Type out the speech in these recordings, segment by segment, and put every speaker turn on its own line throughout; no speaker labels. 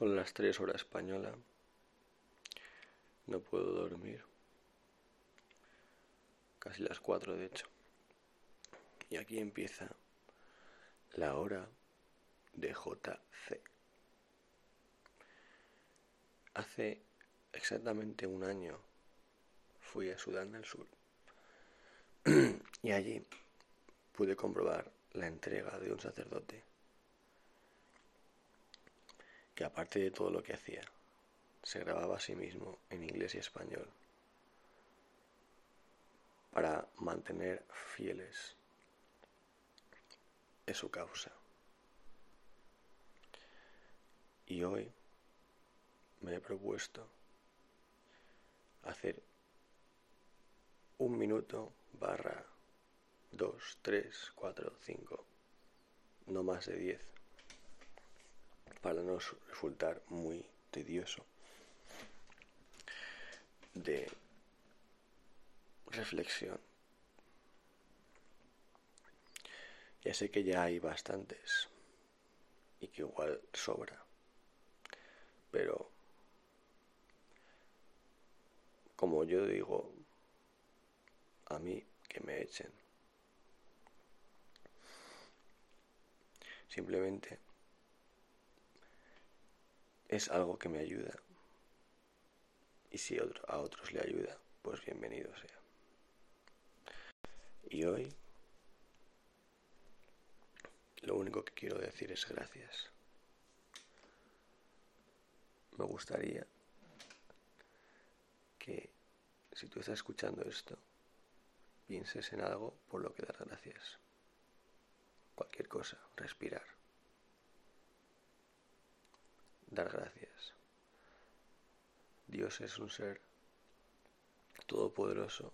Son las tres horas española. No puedo dormir. Casi las cuatro, de hecho. Y aquí empieza la hora de JC. Hace exactamente un año fui a Sudán del Sur y allí pude comprobar la entrega de un sacerdote que aparte de todo lo que hacía, se grababa a sí mismo en inglés y español para mantener fieles en su causa. Y hoy me he propuesto hacer un minuto barra dos, tres, cuatro, cinco, no más de diez, para no resultar muy tedioso de reflexión. Ya sé que ya hay bastantes y que igual sobra, pero como yo digo, a mí que me echen. Simplemente es algo que me ayuda. Y si a otros le ayuda, pues bienvenido sea. Y hoy lo único que quiero decir es gracias. Me gustaría que si tú estás escuchando esto, pienses en algo por lo que dar gracias. Cualquier cosa, respirar. Dar gracias. Dios es un ser todopoderoso,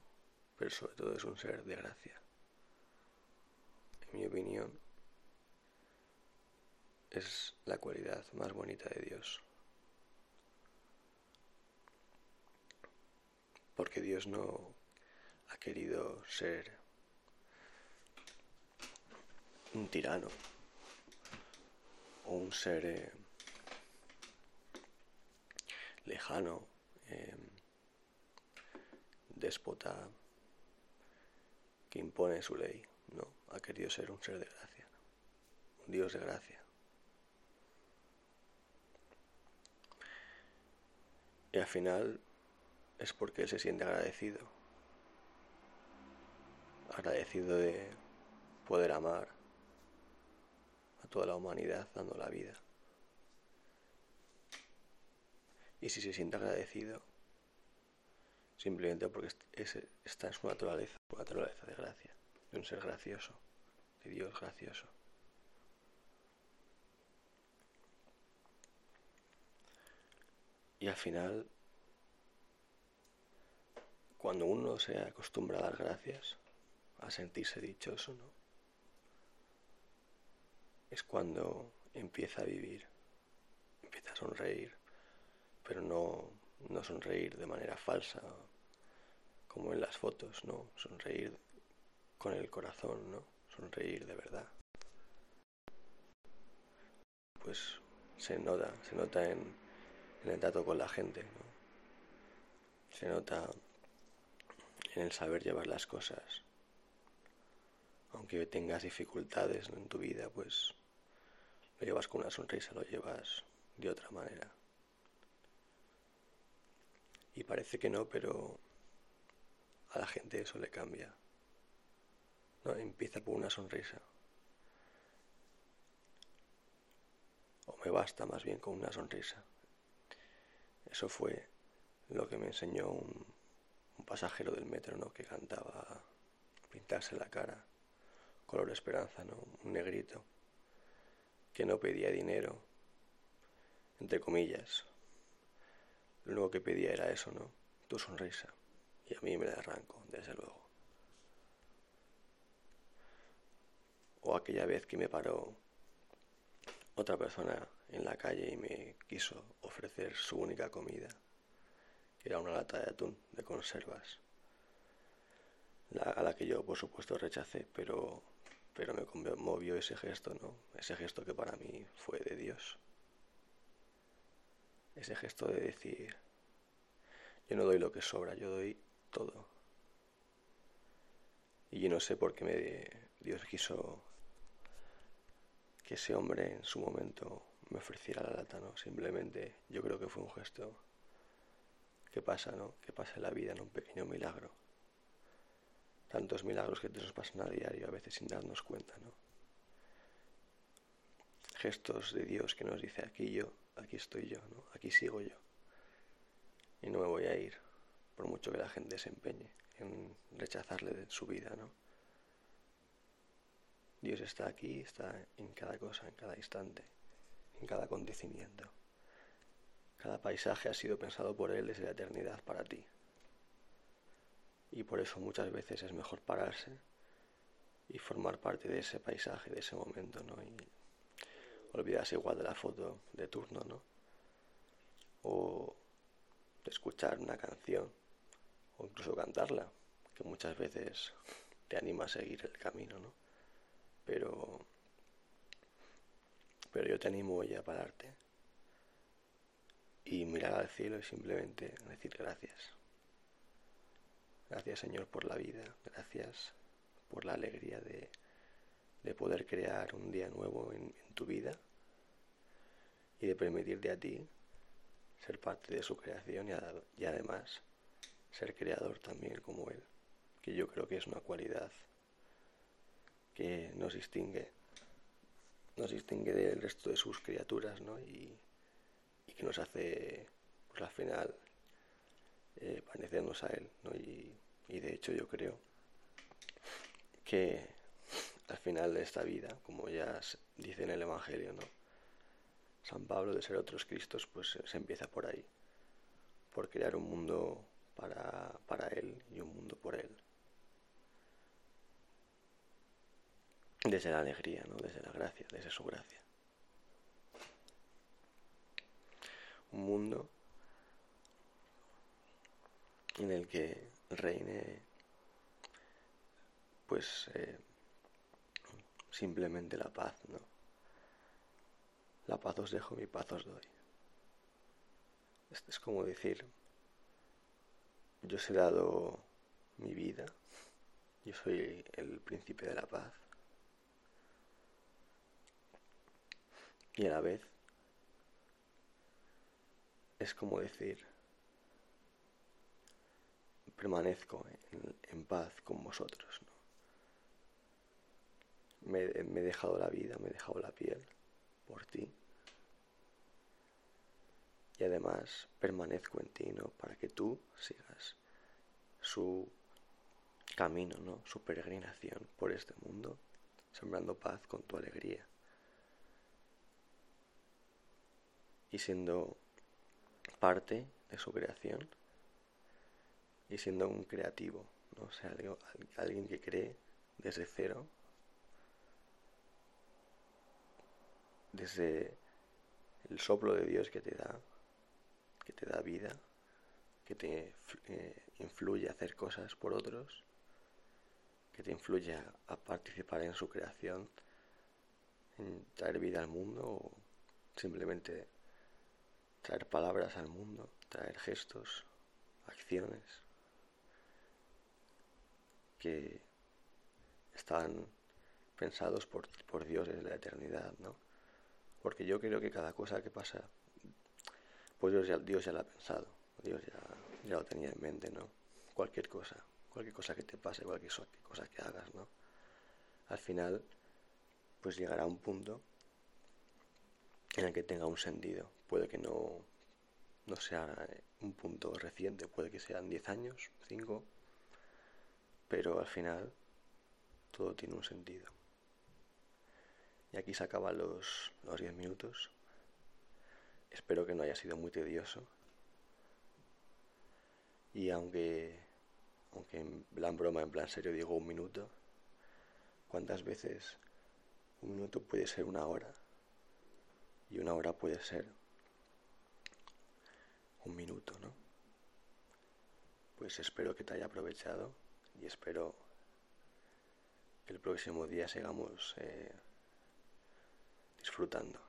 pero sobre todo es un ser de gracia. En mi opinión, es la cualidad más bonita de Dios. Porque Dios no ha querido ser un tirano o un ser eh, lejano, eh, déspota, que impone su ley. No, ha querido ser un ser de gracia, un Dios de gracia. Y al final es porque Él se siente agradecido. Agradecido de poder amar a toda la humanidad dando la vida. Y si se siente agradecido, simplemente porque está en su naturaleza, su naturaleza de gracia, de un ser gracioso, de Dios gracioso. Y al final cuando uno se acostumbra a dar gracias, a sentirse dichoso, ¿no? Es cuando empieza a vivir, empieza a sonreír, pero no, no sonreír de manera falsa, como en las fotos, ¿no? Sonreír con el corazón, ¿no? Sonreír de verdad. Pues se nota, se nota en, el trato con la gente, ¿no? Se nota en el saber llevar las cosas. Aunque tengas dificultades en tu vida, pues lo llevas con una sonrisa, lo llevas de otra manera. Y parece que no, pero a la gente eso le cambia. No, empieza por una sonrisa. O me basta más bien con una sonrisa. Eso fue lo que me enseñó un, pasajero del metro, ¿no? Que cantaba pintarse la cara, color esperanza, ¿no? Un negrito que no pedía dinero, entre comillas. Lo único que pedía era eso, ¿no? Tu sonrisa. Y a mí me la arranco, desde luego. O aquella vez que me paró otra persona en la calle y me quiso ofrecer su única comida era una lata de atún de conservas, a la que yo por supuesto rechacé, pero, pero me conmovió ese gesto, ¿no? Ese gesto que para mí fue de Dios. Ese gesto de decir, yo no doy lo que sobra, yo doy todo. Y yo no sé por qué me, Dios quiso que ese hombre en su momento me ofreciera la lata, ¿no? Simplemente yo creo que fue un gesto que pasa, ¿no? Que pasa en la vida, en un pequeño milagro. Tantos milagros que nos pasan a diario, a veces sin darnos cuenta, ¿no? Gestos de Dios que nos dice aquí yo, aquí estoy yo, ¿no? Aquí sigo yo. Y no me voy a ir, por mucho que la gente se empeñe en rechazarle de su vida, ¿no? Dios está aquí, está en cada cosa, en cada instante, en cada acontecimiento. Cada paisaje ha sido pensado por Él desde la eternidad para ti. Y por eso muchas veces es mejor pararse y formar parte de ese paisaje, de ese momento, ¿no? Olvidarse igual de la foto de turno, ¿no? O de escuchar una canción, o incluso cantarla, que muchas veces te anima a seguir el camino, ¿no? pero pero yo te animo hoy a pararte y mirar al cielo y simplemente decir gracias. Gracias Señor por la vida, gracias por la alegría de, poder crear un día nuevo en, tu vida y de permitirte a ti ser parte de su creación y, y además ser creador también como Él, que yo creo que es una cualidad que nos distingue, nos distingue del resto de sus criaturas, ¿no? Y, que nos hace, pues al final, eh, parecernos a Él, ¿no? Y, y de hecho yo creo que al final de esta vida, como ya dice en el Evangelio, ¿no? San Pablo de ser otros Cristos, pues se empieza por ahí, por crear un mundo para, para Él y un mundo por Él. desde la alegría, ¿no? desde la gracia, desde su gracia. Un mundo en el que reine pues eh, simplemente la paz, ¿no? La paz os dejo, mi paz os doy. Esto es como decir, yo os he dado mi vida, yo soy el príncipe de la paz, Y a la vez es como decir, permanezco en, paz con vosotros. Me, me, he dejado la vida, me he dejado la piel por ti. Y además permanezco en ti, ¿no? Para que tú sigas su camino, ¿no? Su peregrinación por este mundo, sembrando paz con tu alegría. y siendo parte de su creación y siendo un creativo, ¿no? sea, alguien que cree desde cero, desde el soplo de Dios que te da, que te da vida, que te eh, influye a hacer cosas por otros, que te influye a, participar en su creación, en traer vida al mundo o simplemente traer palabras al mundo, traer gestos, acciones que están pensados por, por Dios desde la eternidad, ¿no? Porque yo creo que cada cosa que pasa, pues Dios ya, Dios ya la ha pensado, Dios ya, lo tenía en mente, ¿no? Cualquier cosa, cualquier cosa que te pase, cualquier cosa que hagas, ¿no? Al final, pues llegará un punto en el que tenga un sentido. Puede que no, no sea un punto reciente, puede que sean 10 años, 5, pero al final todo tiene un sentido. Y aquí se acaban los, los 10 minutos. Espero que no haya sido muy tedioso. Y aunque, aunque en plan broma, en plan serio digo un minuto, ¿cuántas veces un minuto puede ser una hora? y una hora puede ser un minuto, ¿no? Pues espero que te haya aprovechado y espero que el próximo día sigamos eh, disfrutando.